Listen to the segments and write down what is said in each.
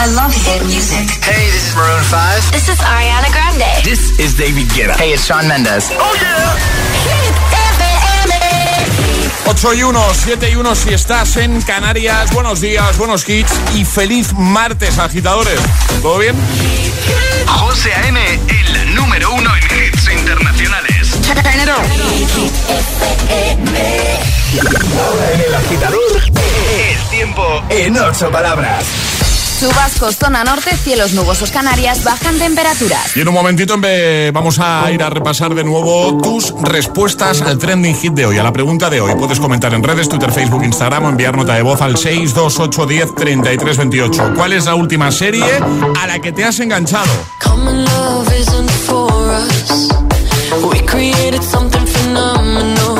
I love hit music. Hey, this is Maroon 5. This is Ariana Grande. This is David Guetta. Hey, it's Shawn Mendes. Oh yeah. Hit 8 y 1, 7 y 1 si estás en Canarias. Buenos días, buenos hits y feliz martes, agitadores. ¿Todo bien? José A.M., el número uno en hits internacionales. Ahora en el agitador, El tiempo en ocho palabras. Chubascos, zona norte, cielos nubosos Canarias, bajan temperaturas. Y en un momentito en vez- vamos a ir a repasar de nuevo tus respuestas al trending hit de hoy, a la pregunta de hoy. Puedes comentar en redes, Twitter, Facebook, Instagram o enviar nota de voz al 628103328. ¿Cuál es la última serie a la que te has enganchado? Common love isn't for us. We created something phenomenal.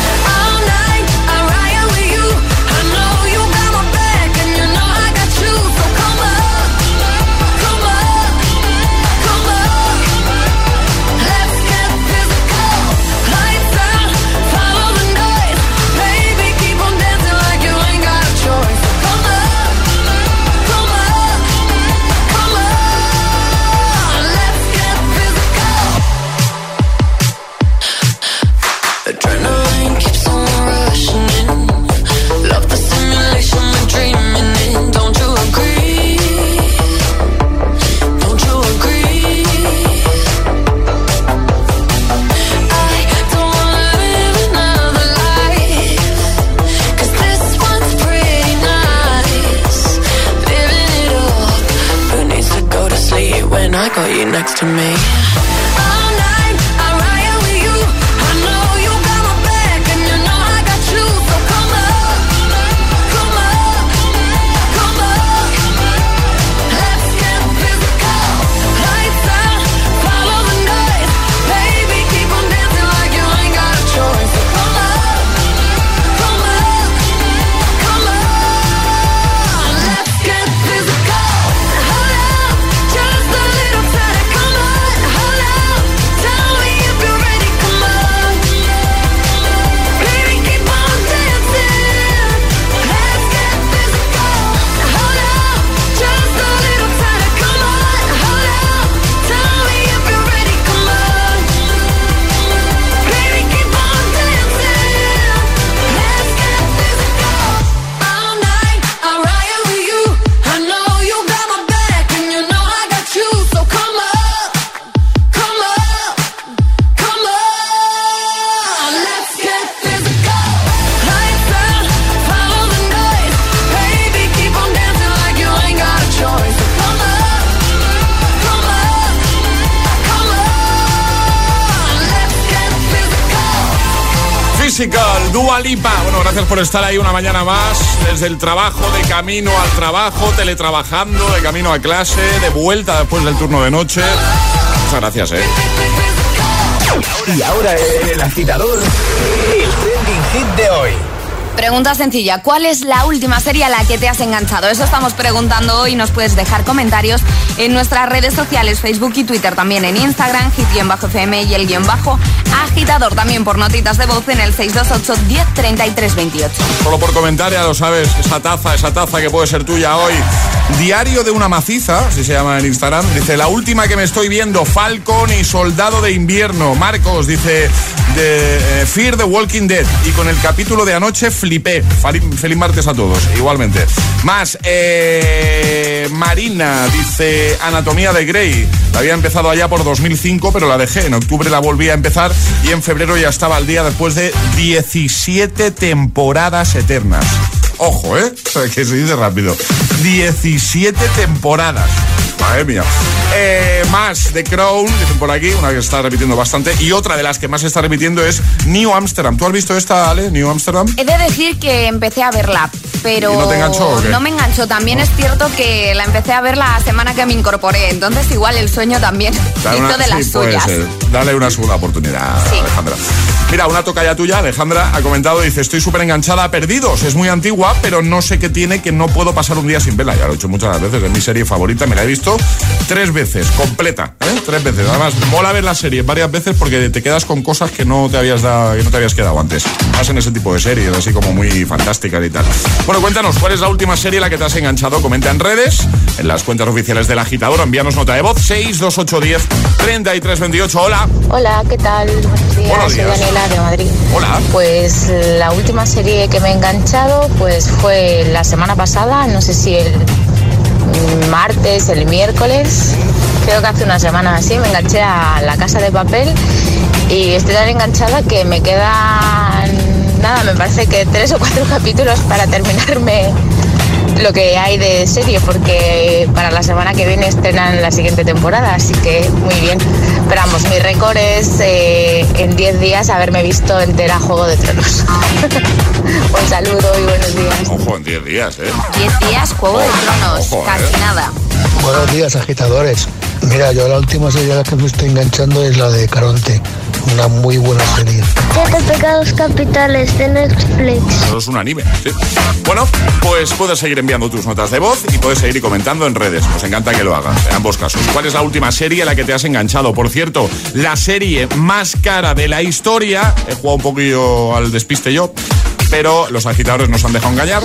Por estar ahí una mañana más. Desde el trabajo, de camino al trabajo, teletrabajando, de camino a clase, de vuelta después del turno de noche. Muchas gracias, ¿eh? Y ahora el agitador, el trending hit de hoy. Pregunta sencilla, ¿cuál es la última serie a la que te has enganchado? Eso estamos preguntando hoy, nos puedes dejar comentarios en nuestras redes sociales, Facebook y Twitter, también en Instagram, hit-fm y el guion bajo agitador, también por notitas de voz en el 628 10 28. Solo por comentar, ya lo sabes, esa taza, esa taza que puede ser tuya hoy. Diario de una maciza, así se llama en Instagram, dice, la última que me estoy viendo, Falcon y Soldado de Invierno. Marcos dice, de eh, Fear the Walking Dead. Y con el capítulo de anoche flipé. Feliz martes a todos, igualmente. Más, eh, Marina dice, Anatomía de Grey. La había empezado allá por 2005, pero la dejé. En octubre la volví a empezar y en febrero ya estaba al día después de 17 temporadas eternas. Ojo, ¿eh? Que se dice rápido. 17 temporadas. Madre mía. Eh, más The Crown, dicen por aquí, una que está repitiendo bastante. Y otra de las que más está repitiendo es New Amsterdam. ¿Tú has visto esta, Ale? New Amsterdam. He de decir que empecé a verla, pero ¿Y no te enganchó o qué? no me enganchó. También es cierto que la empecé a ver la semana que me incorporé, entonces igual el sueño también Dale hizo una- de las sí, puede suyas. ser. Dale una segunda oportunidad, Sí. Alejandra. Mira, una tocaya tuya, Alejandra, ha comentado, dice, estoy súper enganchada a Perdidos. Es muy antigua, pero no sé qué tiene que no puedo pasar un día sin verla. Ya lo he hecho muchas veces, es mi serie favorita, me la he visto tres veces, completa, ¿eh? Tres veces. Además, mola ver la serie varias veces porque te quedas con cosas que no te habías dado, que no te habías quedado antes. Más en ese tipo de series, así como muy fantásticas y tal. Bueno, cuéntanos, ¿cuál es la última serie en la que te has enganchado? Comenta en redes, en las cuentas oficiales del agitador, envíanos nota de voz 62810 3328. Hola. Hola, ¿qué tal? Buenos días, Buenos soy días. Daniela de Madrid. Hola. Pues la última serie que me he enganchado pues fue la semana pasada, no sé si el martes, el miércoles, creo que hace una semana así, me enganché a La Casa de Papel y estoy tan enganchada que me quedan, nada, me parece que tres o cuatro capítulos para terminarme lo que hay de serie, porque para la semana que viene estrenan la siguiente temporada, así que muy bien. Pero vamos, mi récord es eh, en 10 días haberme visto entera Juego de Tronos. Un saludo y buenos días. Ojo, en 10 días, ¿eh? 10 días, Juego de Tronos, Ojo, casi eh. nada. Buenos días, agitadores. Mira, yo la última serie a la que me estoy enganchando es la de Caronte. Una muy buena serie. Siete pecados capitales de Netflix. Eso es un anime, sí. Bueno, pues puedes seguir enviando tus notas de voz y puedes seguir comentando en redes. Nos encanta que lo hagas, en ambos casos. ¿Cuál es la última serie a la que te has enganchado? Por cierto, la serie más cara de la historia. He jugado un poquillo al despiste yo. Pero los agitadores nos han dejado engañar.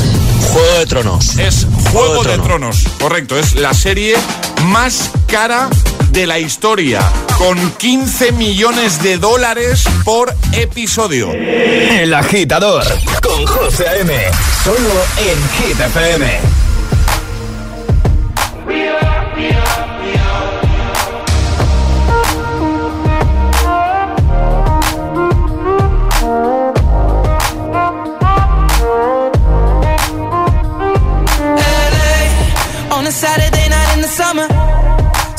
Juego de Tronos. Es Juego de, de Tronos. Correcto, es la serie más cara de la historia, con 15 millones de dólares por episodio. El agitador con José A.M. Solo en Hit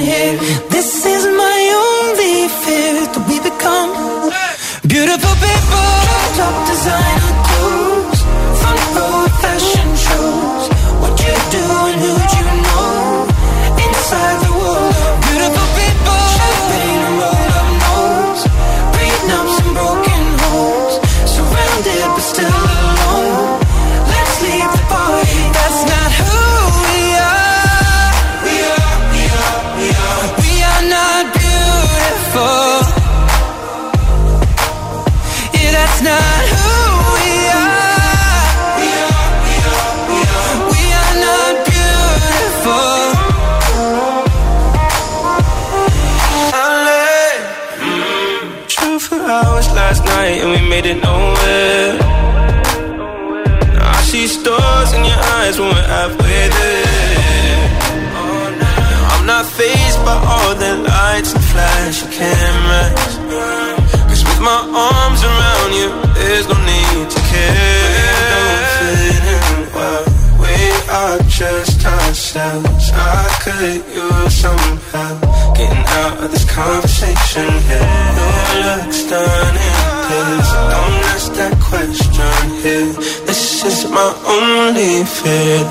This is my only fear we become beautiful people. Top designer it.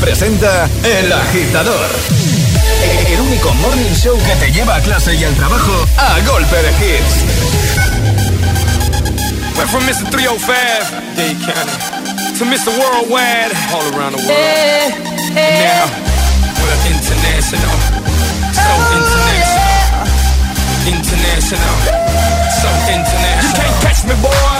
Presenta El Agitador. El único morning show que te lleva a clase y al trabajo a golpe de hits. Went from Mr. 305, Dade County, to Mr. Worldwide, all around the world. Now, we're international, so international, international, so international. You can't catch me, boy.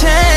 change.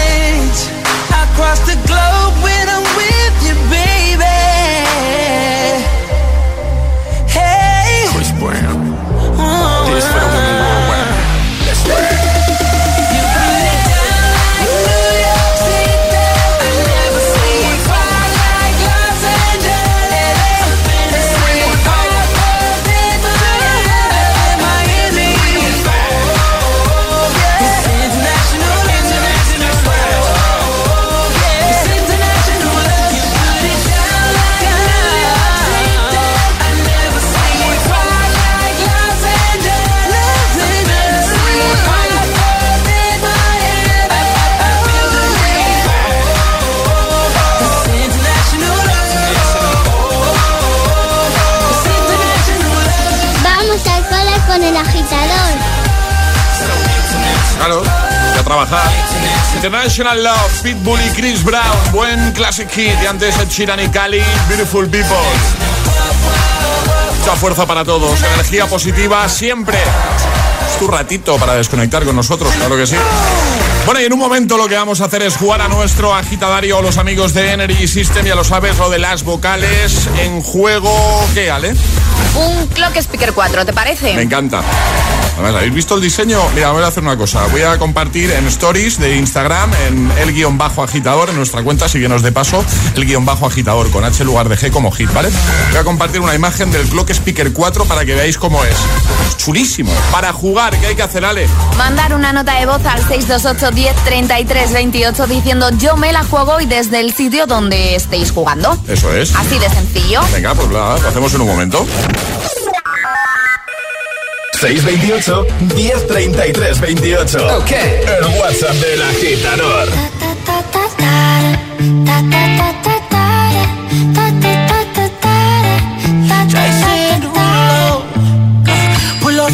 Trabajar. International Love, Pitbull y Chris Brown. Buen classic hit. Y antes Ed Sheeran y Cali, Beautiful People. Mucha fuerza para todos. Energía positiva siempre. Es tu ratito para desconectar con nosotros, claro que sí. Bueno, y en un momento lo que vamos a hacer es jugar a nuestro agitadario los amigos de Energy System, ya lo sabes, lo de las vocales en juego. ¿Qué, Ale? Un Clock Speaker 4, ¿te parece? Me encanta. Además, ¿habéis visto el diseño? Mira, voy a hacer una cosa. Voy a compartir en stories de Instagram, en el guion bajo agitador, en nuestra cuenta, síguenos de paso, el guion bajo agitador, con H lugar de G como hit, ¿vale? Voy a compartir una imagen del Clock Speaker 4 para que veáis cómo es. Es chulísimo. Para jugar, ¿qué hay que hacer, Ale? Mandar una nota de voz al 628 10 33 28 diciendo yo me la juego y desde el sitio donde estéis jugando. Eso es. Así de sencillo. Venga, pues nada, lo hacemos en un momento. 628 1033 28. Ok. El WhatsApp del agitador.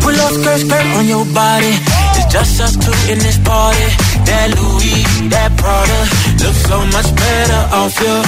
Pull up skirt, skirt on your body. It's just us two in this party. That Louis, that Prada, looks so much better off you.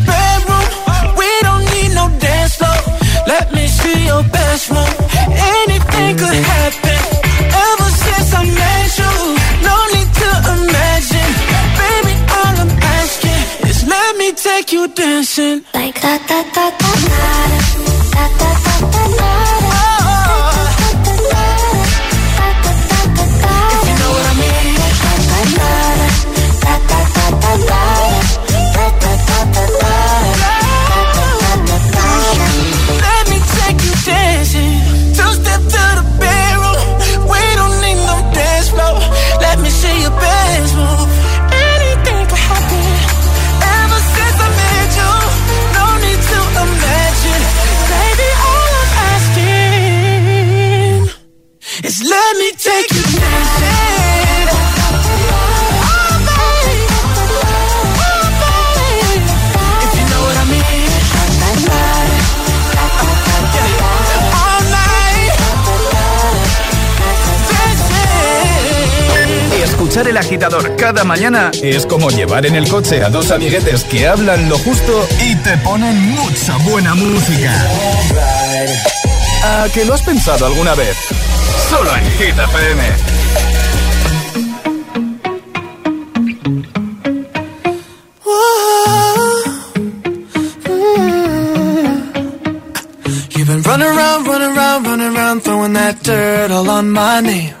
best move. Anything could happen. Ever since I met you, no need to imagine. Baby, all I'm asking is let me take you dancing. Like da da da da Escuchar el agitador cada mañana es como llevar en el coche a dos amiguetes que hablan lo justo y te ponen mucha buena música. ¿A que lo has pensado alguna vez? Solo en Hit FM. You've been running around, running around, running around, throwing that dirt all on my name.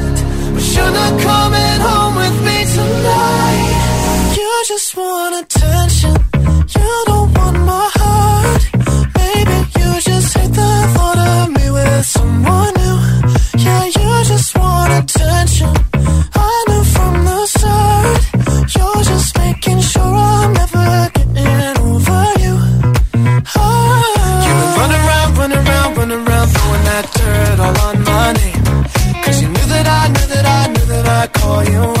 Coming home with me tonight. You just want attention. You don't want my heart. You just hate the thought of me with someone new. Yeah, you just want attention. for you.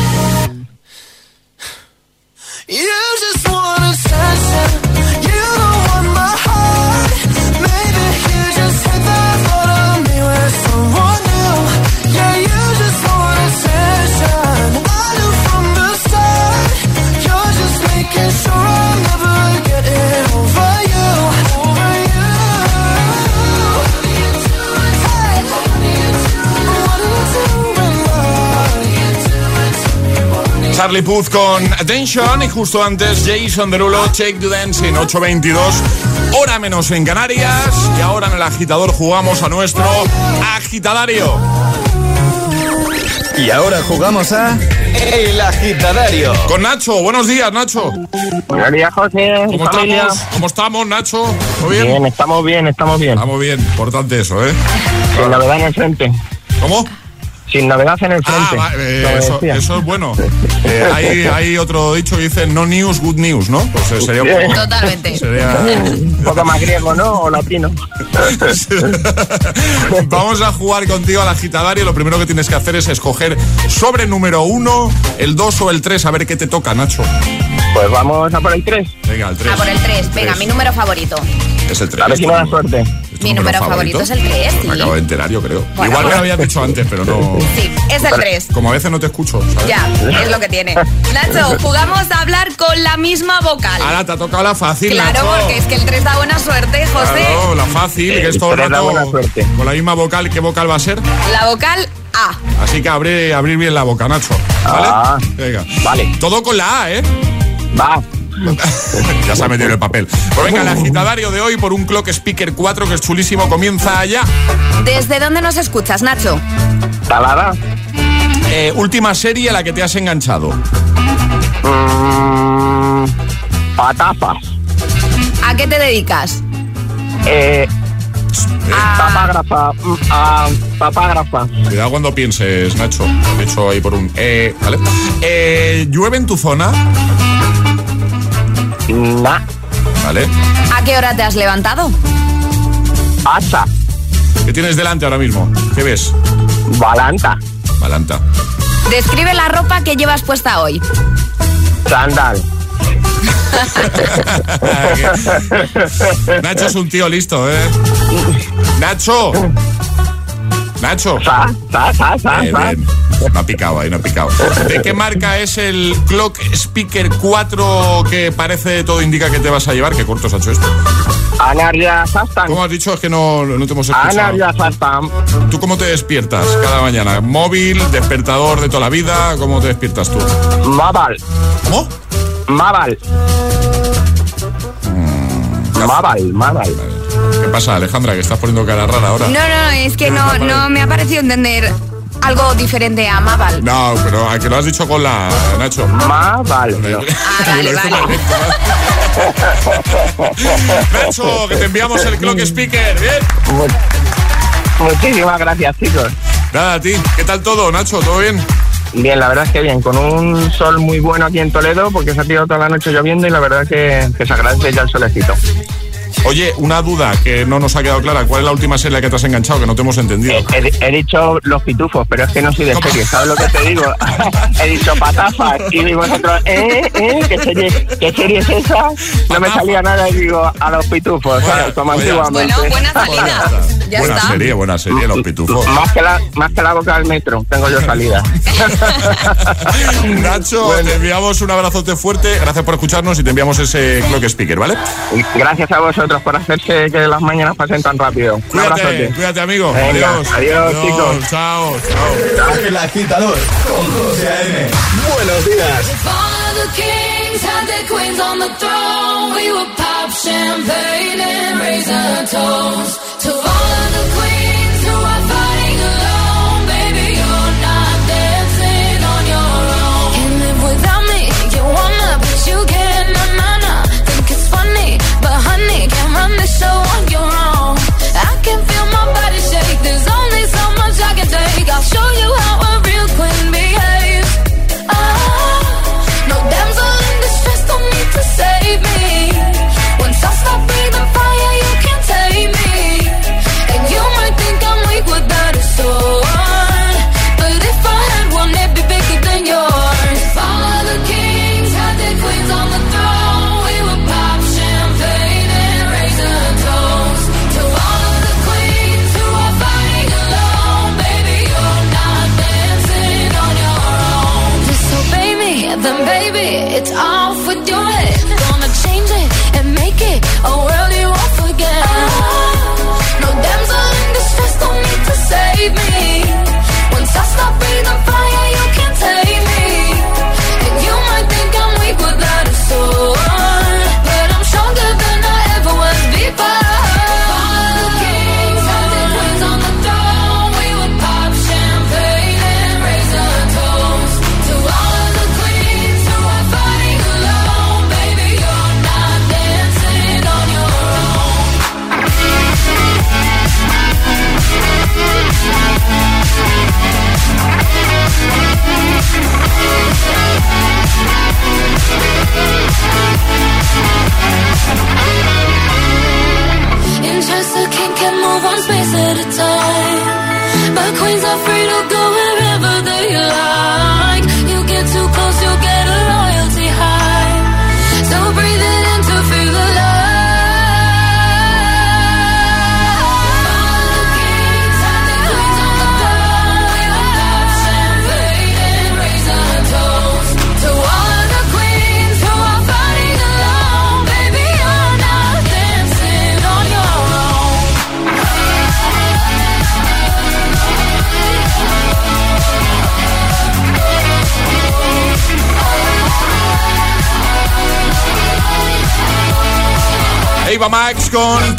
Charlie Puth con Attention y justo antes Jason Derulo, Take the Dancing, 8.22, hora menos en Canarias. Y ahora en el agitador jugamos a nuestro agitadario. Y ahora jugamos a El Agitadario. Con Nacho, buenos días Nacho. Buenos días, José. ¿Cómo familia. estamos? ¿Cómo estamos Nacho? ¿Todo bien? Bien, estamos bien, estamos bien. Estamos bien, importante eso, ¿eh? Sin novedad en el frente. ¿Cómo? Sin novedad en el Ah, frente. va, eh, Como eso, es bueno. Eh, hay, hay otro dicho que dice no news, good news, ¿no? Pues eh, sería un poco... Totalmente. Sería... Un poco más griego, ¿no? O latino. Vamos a jugar contigo al agitadario. Lo primero que tienes que hacer es escoger sobre número uno, el 2 o el 3, a ver qué te toca, Nacho. Pues vamos a por el 3. Venga, el 3. A por el 3. Venga, mi número favorito. Es el 3. A ver si me da suerte. Mi número favorito es el 3, sí. Me acabo de enterar, yo creo. Bueno, Igual me bueno. lo habías dicho antes, pero no. Sí, es el 3. Como a veces no te escucho, ¿sabes? Ya, es lo que tiene. Nacho, jugamos a hablar con la misma vocal. Ahora te ha tocado la fácil, Claro, Nacho. porque es que el 3 da buena suerte, José. Claro, la fácil, que es todo el rato buena suerte. con la misma vocal. ¿Qué vocal va a ser? La vocal A. Así que abrir, abrir bien la boca, Nacho. ¿Vale? Ah. Venga. Vale. Todo con la A, ¿eh? Va. ya se ha metido el papel. Pues venga, el agitadario de hoy por un Clock Speaker 4 que es chulísimo comienza allá. ¿Desde dónde nos escuchas, Nacho? Talada. Eh, última serie a la que te has enganchado. Mm, patafas. ¿A qué te dedicas? Eh, Papágrafa. mm, ah, papágrafa. Cuidado cuando pienses, Nacho. De hecho, ahí por un... Eh, ¿Vale? Eh, ¿Llueve en tu zona? Nah. ¿Vale? ¿A qué hora te has levantado? Hacha. ¿Qué tienes delante ahora mismo? ¿Qué ves? Balanta. Balanta. Describe la ropa que llevas puesta hoy. Sandal. Nacho es un tío listo, ¿eh? Nacho. Nacho. Sa, sa, sa, sa, Bien. No ha picado ahí, no ha picado. ¿De qué marca es el Clock Speaker 4 que parece todo indica que te vas a llevar? ¿Qué cortos ha hecho esto? Anarya Sastan. ¿Cómo has dicho? Es que no, no te hemos escuchado. Anarya Sastan. ¿Tú cómo te despiertas cada mañana? ¿Móvil, despertador de toda la vida? ¿Cómo te despiertas tú? Mabal. ¿Cómo? Mabal. Mabal, Mabal. ¿Qué pasa, Alejandra? Que estás poniendo cara rara ahora. No, no, es que no, no me ha parecido entender algo diferente a Mabal. No, pero a que lo has dicho con la Nacho. Mabal. Ah, vale, vale. Nacho, que te enviamos el Clock Speaker. Bien. Muchísimas gracias, chicos. Nada, a ti. ¿Qué tal todo, Nacho? ¿Todo bien? Bien, la verdad es que bien, con un sol muy bueno aquí en Toledo, porque se ha tirado toda la noche lloviendo y la verdad que, que se agradece ya el solecito. Oye, una duda que no nos ha quedado clara. ¿Cuál es la última serie que te has enganchado? Que no te hemos entendido. He, he dicho los pitufos, pero es que no soy de ¿Cómo? serie, ¿sabes lo que te digo? he dicho patafas y digo vosotros, ¿eh? ¿eh? ¿Qué serie, ¿Qué serie es esa? No me salía nada y digo a los pitufos, ¿sabes? Como pues antiguamente. Bueno, buena salida. Ya buena está. serie, buena serie, Los Pitufos. Más que, la, más que la boca del metro, tengo yo salida. Nacho, te enviamos un abrazote fuerte. Gracias por escucharnos y te enviamos ese Clock Speaker, ¿vale? Gracias a vosotros por hacerse que las mañanas pasen tan rápido. Un Cuídate, cuídate, amigo. Venga, adiós. adiós, chicos. Chao, chao. El Agitador con José A.M. Buenos días. If all of the kings had their queens on the throne, we would pop champagne and raise a toast to all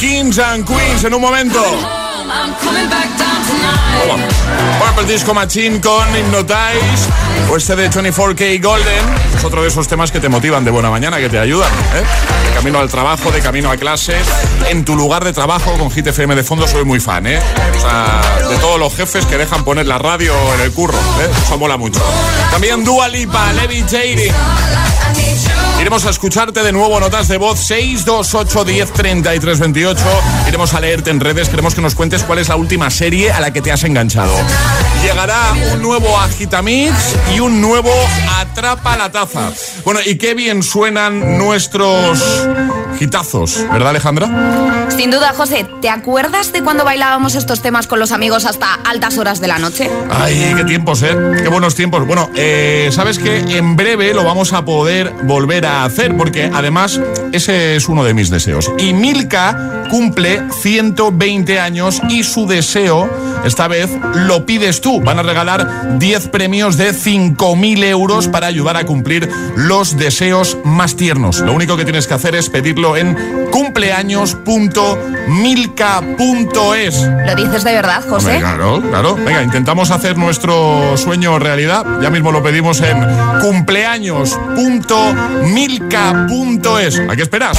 Kings and Queens en un momento. Purple Disco Machine con Hypnotize o este de 24K Golden. Es otro de esos temas que te motivan de buena mañana, que te ayudan. ¿eh? De camino al trabajo, de camino a clase, en tu lugar de trabajo con Hit FM de fondo soy muy fan. ¿eh? De todos los jefes que dejan poner la radio en el curro. ¿eh? Eso mola mucho. También Dua Lipa, Levitating. Iremos a escucharte de nuevo notas de voz 628 10 33 28. Iremos a leerte en redes. Queremos que nos cuentes cuál es la última serie a la que te has enganchado. Llegará un nuevo Agitamix y un nuevo Atrapa la Taza. Bueno, y qué bien suenan nuestros ¿verdad, Alejandra? Sin duda, José, ¿te acuerdas de cuando bailábamos estos temas con los amigos hasta altas horas de la noche? Ay, qué tiempos, ¿eh? Qué buenos tiempos. Bueno, eh, sabes que en breve lo vamos a poder volver a hacer, porque además ese es uno de mis deseos. Y Milka cumple 120 años y su deseo, esta vez, lo pides tú. Van a regalar 10 premios de 5.000 euros para ayudar a cumplir los deseos más tiernos. Lo único que tienes que hacer es pedirlo en cumpleaños.milka.es. ¿Lo dices de verdad, José? Hombre, claro, claro. Venga, intentamos hacer nuestro sueño realidad. Ya mismo lo pedimos en cumpleaños.milka.es. ¿A qué esperas?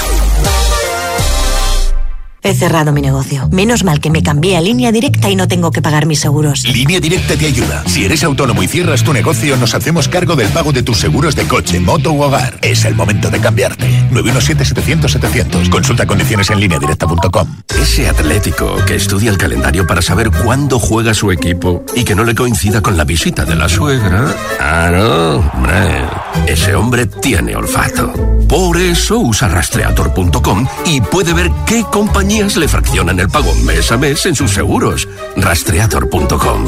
He cerrado mi negocio. Menos mal que me cambié a línea directa y no tengo que pagar mis seguros. Línea Directa te ayuda. Si eres autónomo y cierras tu negocio, nos hacemos cargo del pago de tus seguros de coche, moto u hogar. Es el momento de cambiarte. 917-700-700. Consulta condiciones en lineadirecta.com. Ese atlético que estudia el calendario para saber cuándo juega su equipo y que no le coincida con la visita de la suegra. Ah, no, hombre. Ese hombre tiene olfato. Por eso usa rastreator.com y puede ver qué le fraccionan el pago mes a mes en sus seguros. Rastreator.com.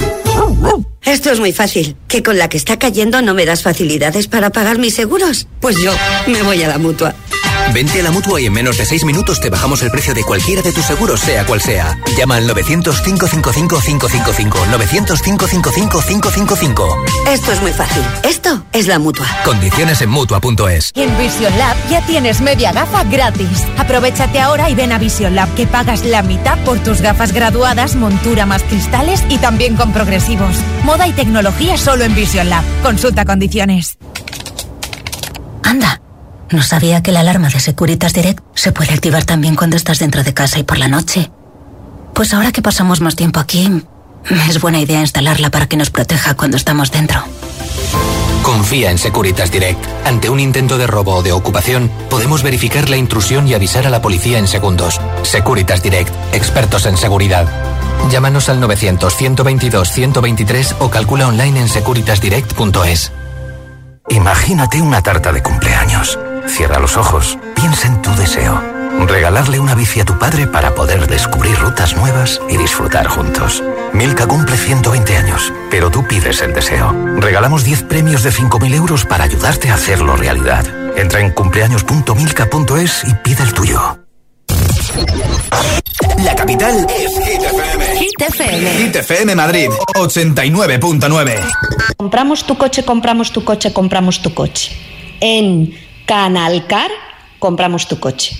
Esto es muy fácil. ¿Que con la que está cayendo no me das facilidades para pagar mis seguros? Pues yo me voy a la mutua. Vente a la mutua y en menos de 6 minutos te bajamos el precio de cualquiera de tus seguros, sea cual sea. Llama al 900-555-555. 900-555-555. Esto es muy fácil. Esto es la mutua. Condiciones en mutua.es. En Vision Lab ya tienes media gafa gratis. Aprovechate ahora y ven a Vision Lab que pagas la mitad por tus gafas graduadas, montura más cristales y también con progresivos. Moda y tecnología solo en Vision Lab. Consulta condiciones. Anda, no sabía que la alarma de Securitas Direct se puede activar también cuando estás dentro de casa y por la noche. Pues ahora que pasamos más tiempo aquí, es buena idea instalarla para que nos proteja cuando estamos dentro. Confía en Securitas Direct. Ante un intento de robo o de ocupación, podemos verificar la intrusión y avisar a la policía en segundos. Securitas Direct, expertos en seguridad. Llámanos al 900-122-123 o calcula online en securitasdirect.es. Imagínate una tarta de cumpleaños. Cierra los ojos, piensa en tu deseo. Regalarle una bici a tu padre para poder descubrir rutas nuevas y disfrutar juntos. Milka cumple 120 años, pero tú pides el deseo. Regalamos 10 premios de 5.000 euros para ayudarte a hacerlo realidad. Entra en cumpleaños.milka.es y pide el tuyo. La capital es ITFM. ITFM. ITFM Madrid, 89.9. Compramos tu coche, compramos tu coche, compramos tu coche. En Canalcar, compramos tu coche.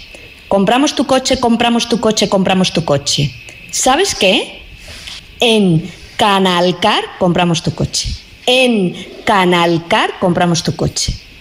Compramos tu coche, compramos tu coche, compramos tu coche. ¿Sabes qué? En Canalcar compramos tu coche. En Canalcar compramos tu coche.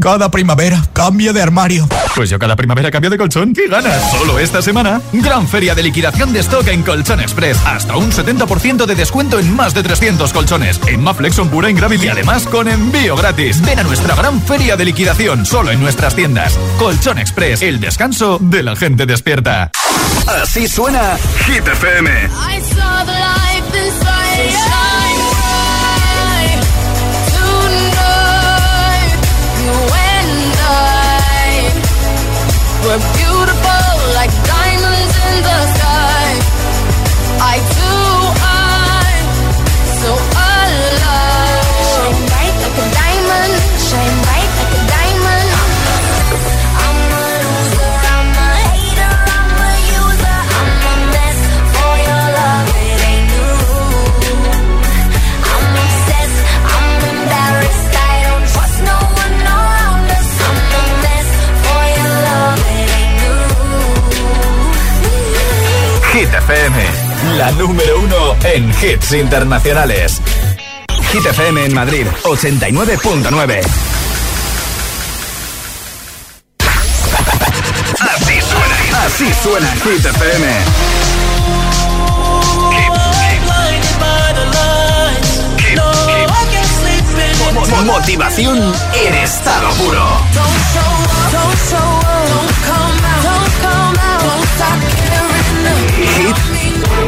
Cada primavera cambio de armario. Pues yo cada primavera cambio de colchón. ¿Qué ganas? Solo esta semana, gran feria de liquidación de stock en Colchón Express. Hasta un 70% de descuento en más de 300 colchones. En Maflexon Pura en Gravity, además con envío gratis. Ven a nuestra gran feria de liquidación, solo en nuestras tiendas. Colchón Express, el descanso de la gente despierta. Así suena Hit FM. I saw the life We're beautiful like diamonds in the sky. Hit FM, la número uno en hits internacionales. Hit FM en Madrid, 89.9. Así suena, así suena Hit FM. Motivación en estado puro.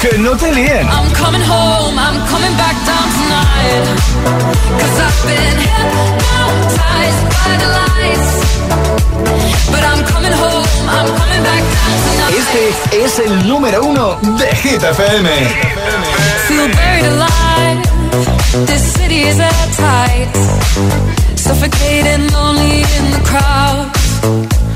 Que no te líen. I'm coming home, I'm coming back down tonight. Cause I've been hypnotized by the lights. But I'm coming home, I'm coming back down tonight. Este es el número uno de Hit FM. Feel buried alive. This city is airtight. Suffocating, lonely in the crowd.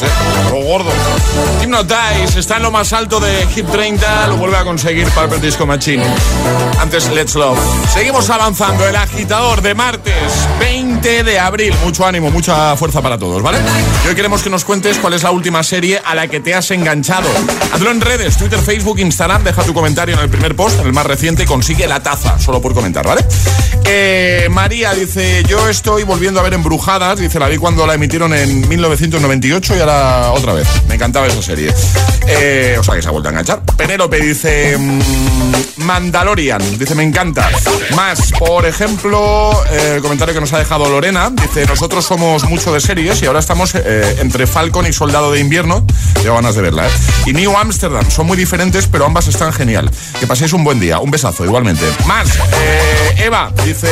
Gordos, ¿eh? Los gordos. Hypnotize está en lo más alto de Hit 30. Lo vuelve a conseguir Purple Disco Machine. Antes Let's Love. Seguimos avanzando. El agitador de martes 20 de abril. Mucho ánimo, mucha fuerza para todos, ¿vale? Y hoy queremos que nos cuentes cuál es la última serie a la que te has enganchado. Hazlo en redes, Twitter, Facebook, Instagram. Deja tu comentario en el primer post, en el más reciente, consigue la taza, solo por comentar, ¿vale? Eh, María dice, yo estoy volviendo a ver Embrujadas. Dice, la vi cuando la emitieron en 1998 y ahora otra vez. Me encantaba esa serie. Eh, o sea que se ha vuelto a enganchar. Penélope dice, mm, Mandalorian. Dice, me encanta. Más, por ejemplo, eh, el comentario que nos ha dejado Lorena. Dice, nosotros somos mucho de series y ahora estamos eh, entre Falcon y Soldado de Invierno. Tengo ganas de verla, ¿eh? Y New Amsterdam. Son muy diferentes, pero ambas están genial. Que paséis un buen día. Un besazo, igualmente. Más, eh, Eva dice,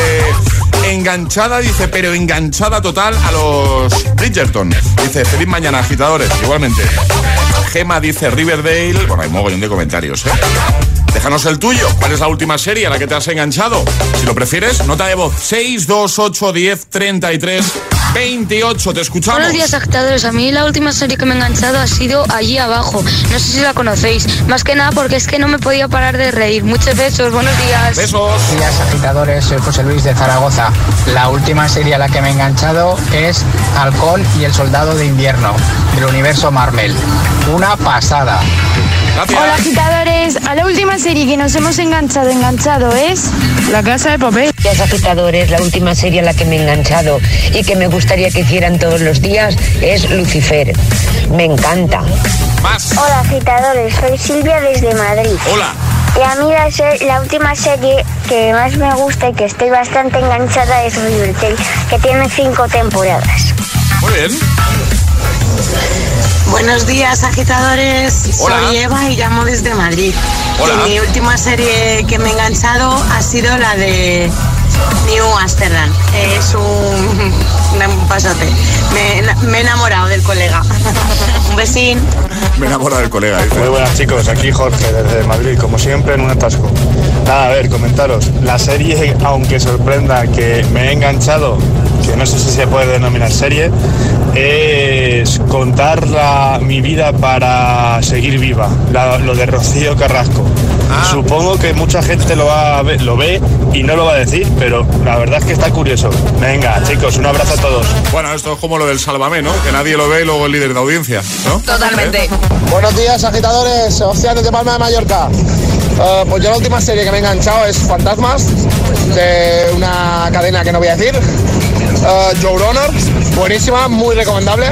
enganchada, dice, pero enganchada total a los Bridgerton. Dice, feliz mañana, agitadores. Igualmente. Gema dice Riverdale. Bueno, hay mogollón de comentarios, ¿eh? Déjanos el tuyo. ¿Cuál es la última serie a la que te has enganchado? Si lo prefieres, nota de voz 628 10 33 28. Te escuchamos. Buenos días, agitadores. A mí la última serie que me he enganchado ha sido Allí Abajo. No sé si la conocéis. Más que nada porque es que no me podía parar de reír. Muchos besos. Buenos días. Besos. Buenos días, agitadores. Soy José Luis de Zaragoza. La última serie a la que me he enganchado es Halcón y el Soldado de Invierno, del universo Marvel. Una pasada. Gracias. Hola agitadores, a la última serie que nos hemos enganchado, enganchado es La Casa de Papel. Los agitadores, la última serie a la que me he enganchado y que me gustaría que hicieran todos los días es Lucifer. Me encanta. Hola agitadores, soy Silvia desde Madrid. Hola. Y a mí la última serie que más me gusta y que estoy bastante enganchada es Riverdale, que tiene cinco temporadas. Muy bien. Buenos días, agitadores. Hola. Soy Eva y llamo desde Madrid. Hola. Y mi última serie que me he enganchado ha sido la de New Amsterdam. Es un, un pasote. Me, me he enamorado del colega. un besín. Me enamora del colega. dice. Muy buenas chicos, aquí Jorge desde Madrid, como siempre en un atasco. Nada, a ver, comentaros. La serie, aunque sorprenda que me he enganchado, que no sé si se puede denominar serie, es contar la- mi vida para seguir viva, la- lo de Rocío Carrasco. Supongo que mucha gente lo, va a ver- lo ve y no lo va a decir, pero la verdad es que está curioso. Venga, chicos, un abrazo a todos. Bueno, esto es como lo del Sálvame, ¿no? Que nadie lo ve y luego el líder de audiencia, ¿no? Totalmente. Buenos días, agitadores, Océanos de Palma de Mallorca. Eh, pues yo la última serie que me he enganchado es Fantasmas, de una cadena que no voy a decir. Eh, Joe Runner, buenísima, muy recomendable.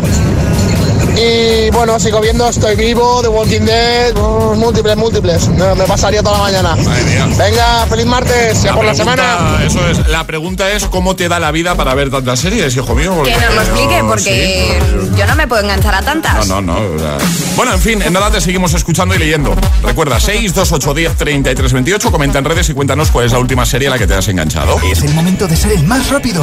Y bueno, sigo viendo Estoy Vivo, The Walking Dead, mm, múltiples, múltiples. Me, me pasaría toda la mañana. Venga, feliz martes, ya por la semana. Eso es. La pregunta es cómo te da la vida para ver tantas series, hijo mío. porque Que nos lo explique, porque yo no me puedo enganchar a tantas. No, no, no. Bueno, en fin, en nada te seguimos escuchando y leyendo. Recuerda, 628 10 33 28, comenta en redes y cuéntanos cuál es la última serie a la que te has enganchado. Es el momento de ser el más rápido.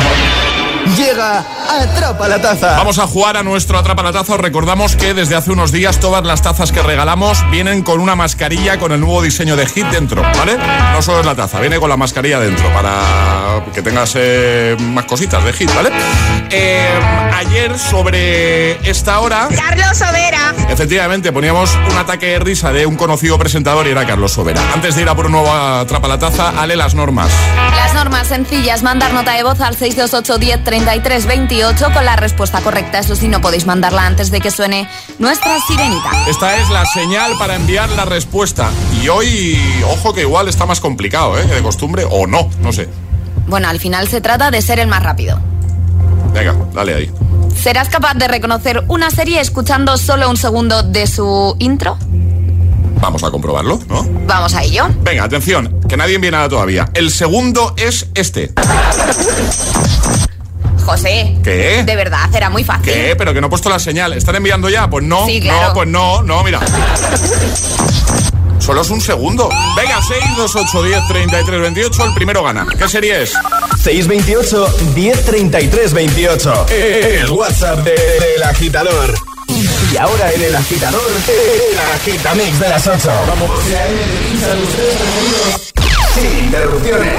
Llega Atrapa la Taza. Vamos a jugar a nuestro Atrapa la Taza. Os recordamos que desde hace unos días todas las tazas que regalamos vienen con una mascarilla con el nuevo diseño de Hit dentro, ¿vale? No solo es la taza, viene con la mascarilla dentro para que tengas eh, más cositas de Hit, ¿vale? Eh, ayer sobre esta hora... Carlos Sobera. Efectivamente, poníamos un ataque de risa de un conocido presentador y era Carlos Sobera. Antes de ir a por un nuevo Atrapa la Taza, Ale las normas. Las normas sencillas, mandar nota de voz al 628 10 33 28 con la respuesta correcta. Eso sí, no podéis mandarla antes de que suene nuestra sirenita. Esta es la señal para enviar la respuesta. Y hoy, ojo que igual está más complicado, ¿eh? Que de costumbre, o no, no sé. Bueno, al final se trata de ser el más rápido. Venga, dale ahí. ¿Serás capaz de reconocer una serie escuchando solo un segundo de su intro? Vamos a comprobarlo, ¿no? Vamos a ello. Venga, atención, que nadie envíe nada todavía. El segundo es este. José. ¿Qué? De verdad, era muy fácil. ¿Qué? Pero que no he puesto la señal. ¿Están enviando ya? Pues no. Sí, claro. No, pues no, no, mira. Solo es un segundo. Venga, 6, 2, 8, 10, 33, 28. El primero gana. ¿Qué serie es? 628 1033 28. El WhatsApp de- del agitador. Y ahora en el agitador, el agitamix de las 8. Vamos. Sin interrupciones.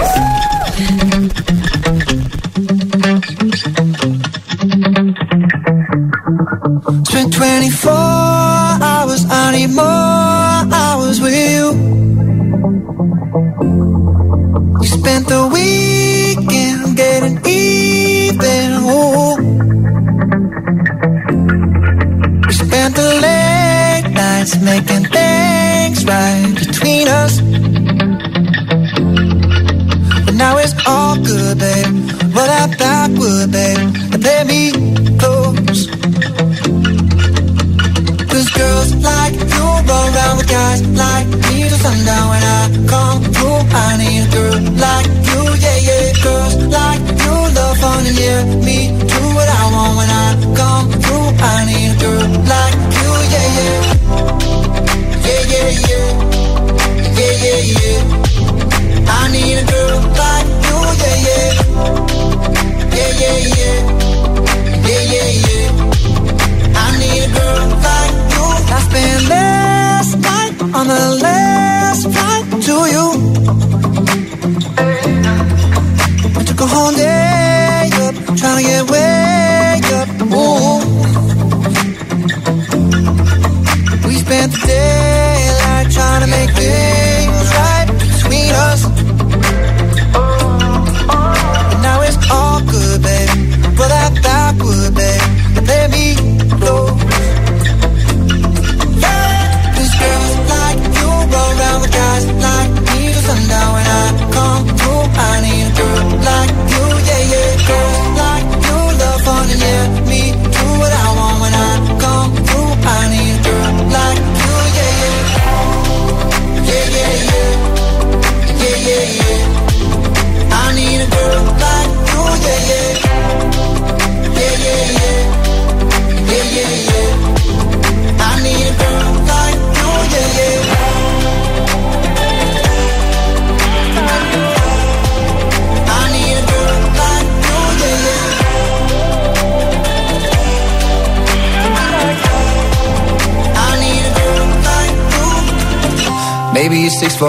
Spent 24 hours, I need more hours with you. We spent the weekend getting even. Ooh. We spent the late nights making things right between us. But now it's all good, babe. Roll that backward, babe, and play me close. Like you run around with guys like me till sundown when I come through. I need a girl like you, yeah, yeah. Girls like you love fun and yeah, me do what I want when I come through. I need a girl like you, yeah, yeah. Yeah, yeah, yeah. Yeah, yeah, yeah. I need a girl like you, yeah. Yeah,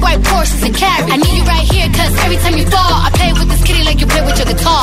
white horses and carriage. I need you right here, cause every time you fall, I play with this kitty like you play with your guitar.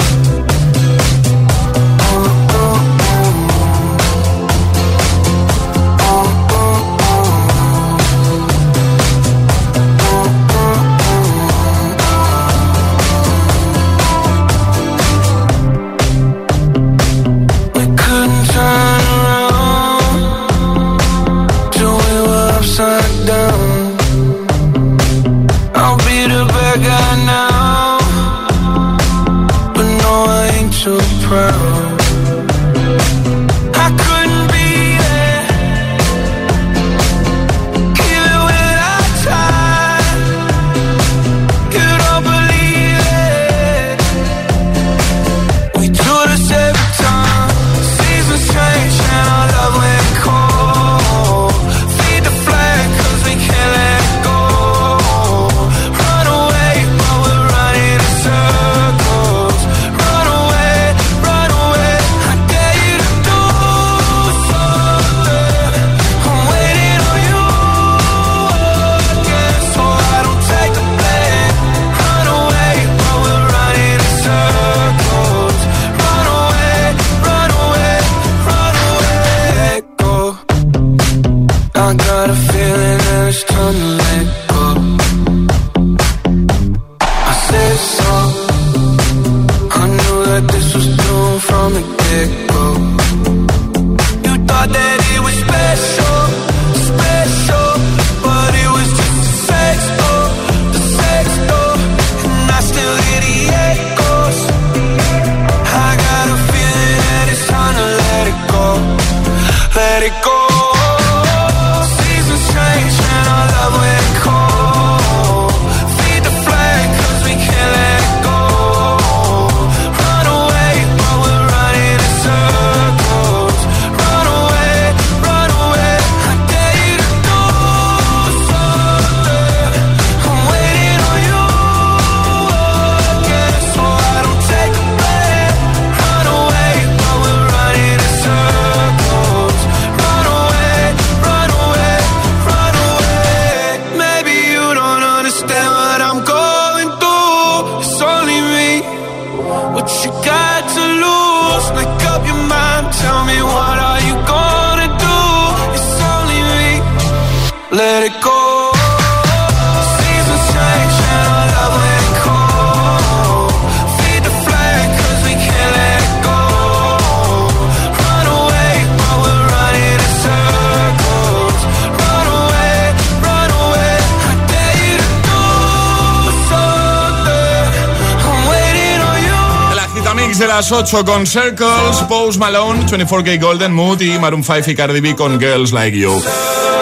De las 8 con Circles, Post Malone, 24K Golden Mood y Maroon 5 y Cardi B con Girls Like You.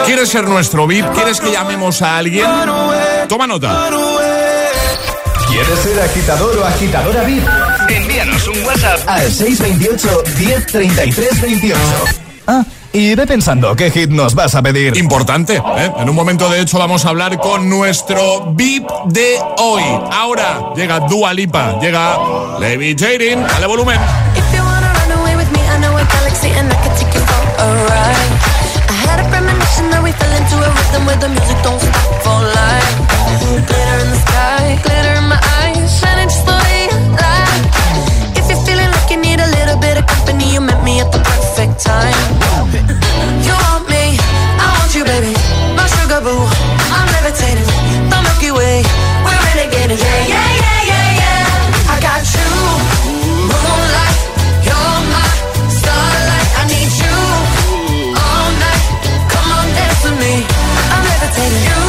¿Quieres ser nuestro VIP? ¿Quieres que llamemos a alguien? Toma nota. ¿Quieres ser agitador o agitadora VIP? Envíanos un WhatsApp al 628 1033 28. Ah, y ve pensando qué hit nos vas a pedir. Importante, ¿eh? En un momento, de hecho, vamos a hablar con nuestro VIP de hoy. Ahora llega Dua Lipa, llega Levitating. Dale volumen. If you wanna run away with me at the perfect time. You want me, I want you, baby. My sugar boo, I'm levitating. The Milky Way, we're renegading. Yeah, yeah, yeah, yeah, yeah. I got you, moonlight. You're my starlight. I need you all night. Come on, dance with me. I'm levitating. You,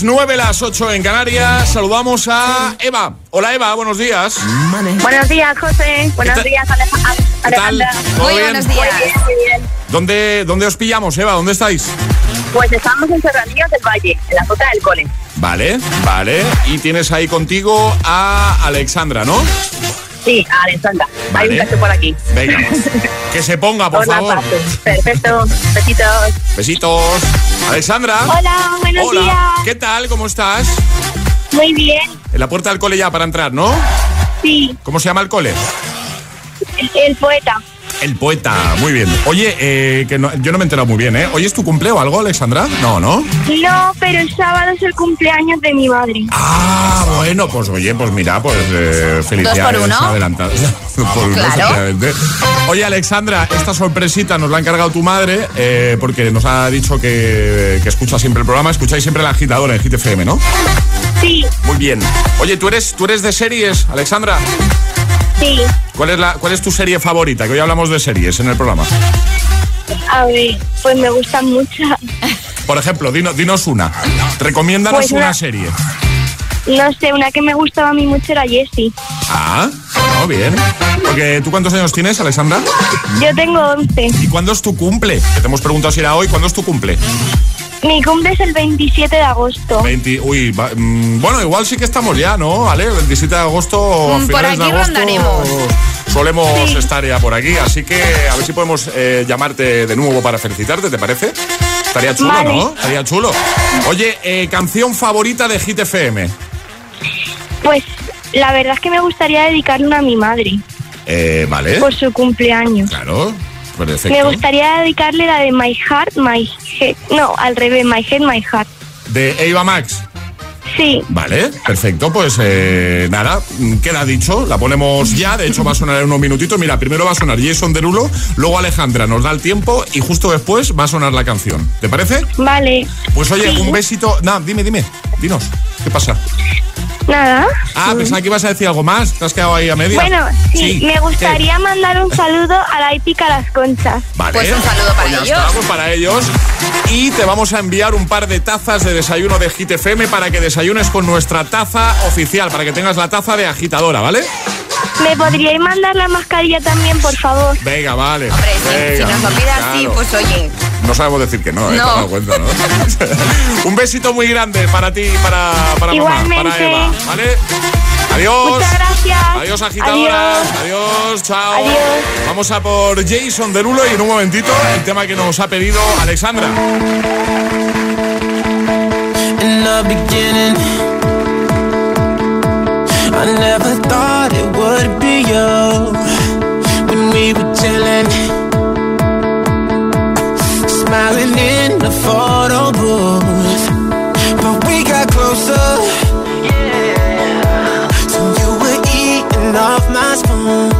Las 9, las 8 en Canarias. Saludamos a Eva. Hola Eva, buenos días. Buenos días, José. Buenos días, Aleja- ¿Qué tal? Alejandra. ¿Todo Muy bien? buenos días. Muy bien, muy bien. ¿Dónde, ¿Dónde os pillamos, Eva? ¿Dónde estáis? Pues estamos en Serranías del Valle, en la zona del cole. Vale, vale. Y tienes ahí contigo a Alexandra, ¿no? Sí, a Alexandra. Hay Vale. un cacho por aquí. Venga, que se ponga, por Hola, favor. Perfecto. Besitos. Besitos. Alexandra. Hola, buenos Hola. días. ¿Qué tal? ¿Cómo estás? Muy bien. En la puerta del cole ya para entrar, ¿no? Sí, ¿Cómo se llama el cole? el, el poeta. El poeta, muy bien. Oye, eh, que no- yo no me he enterado muy bien, ¿eh? ¿Hoy es tu cumple o algo, Alexandra? No, ¿no? No, pero el sábado es el cumpleaños de mi madre. Ah, bueno, pues oye, pues mira, pues eh, felicidades Dos por uno. Claro. Oye, Alexandra, esta sorpresita nos la ha encargado tu madre eh, porque nos ha dicho que, que escucha siempre el programa. Escucháis siempre la agitadora en GTFM, ¿no? Sí. Muy bien. Oye, ¿tú eres, tú eres de series, Alexandra? Sí. ¿Cuál es, la, ¿Cuál es tu serie favorita? Que hoy hablamos de series en el programa. A ver, pues me gustan mucho. Por ejemplo, dino- dinos una. Recomiéndanos Pues una una- serie. No sé, una que me gustaba a mí mucho era Jessie. Ah, no, bien. Porque tú cuántos años tienes, Alexandra? Yo tengo 11. ¿Y cuándo es tu cumple? Que te hemos preguntado si era hoy. ¿Cuándo es tu cumple? Mi cumple es el 27 de agosto. 20, uy, va- mm, bueno, igual sí que estamos ya, ¿no? ¿Vale? 27 de agosto, a Mm, por finales de aquí agosto. rondaremos. Solemos estar ya por aquí, así que a ver si podemos eh, llamarte de nuevo para felicitarte, ¿te parece? Estaría chulo, Vale. ¿no? Estaría chulo. Oye, eh, canción favorita de Hit FM. Pues la verdad es que me gustaría dedicarle una a mi madre Eh, vale. por su cumpleaños. Claro, perfecto. Me gustaría dedicarle la de My Heart, My Head. No, al revés, My Head, My Heart. De Eva Max. Sí, Vale, perfecto. Pues eh, nada, mm, queda dicho. La ponemos ya. De hecho, va a sonar en unos minutitos. Mira, primero va a sonar Jason Derulo, luego Alejandra nos da el tiempo y justo después va a sonar la canción. ¿Te parece? vale. Pues oye, Sí. un besito. No, dime, dime. Dinos, ¿qué pasa? Nada. Ah, pensaba que ibas a decir algo más. ¿Te has quedado ahí a media? Bueno, sí, Sí, me ¿qué? gustaría mandar un saludo a la hípica Las Conchas. Vale. Pues un saludo para Pues ya ellos. está, pues para ellos. Y te vamos a enviar un par de tazas de desayuno de Hit FM para que desayunes con nuestra taza oficial, para que tengas la taza de agitadora, ¿vale? ¿Me podríais mandar la mascarilla también, por favor? Venga, vale. Hombre, si, nos lo pide así, claro. pues oye. No sabemos decir que no, ¿eh? No. Cuenta, ¿no? un besito muy grande para ti y para, para mamá, para Eva, ¿vale? Adiós. Muchas gracias. Adiós, agitadoras. Adiós. chao. Adiós. Vamos a por Jason Derulo y en un momentito el tema que nos ha pedido Alexandra. in the beginning. I never thought it would be you when we were chilling, smiling in the photo booth. But we got closer. Yeah. So you were eating off my spoon.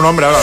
Su nombre ahora.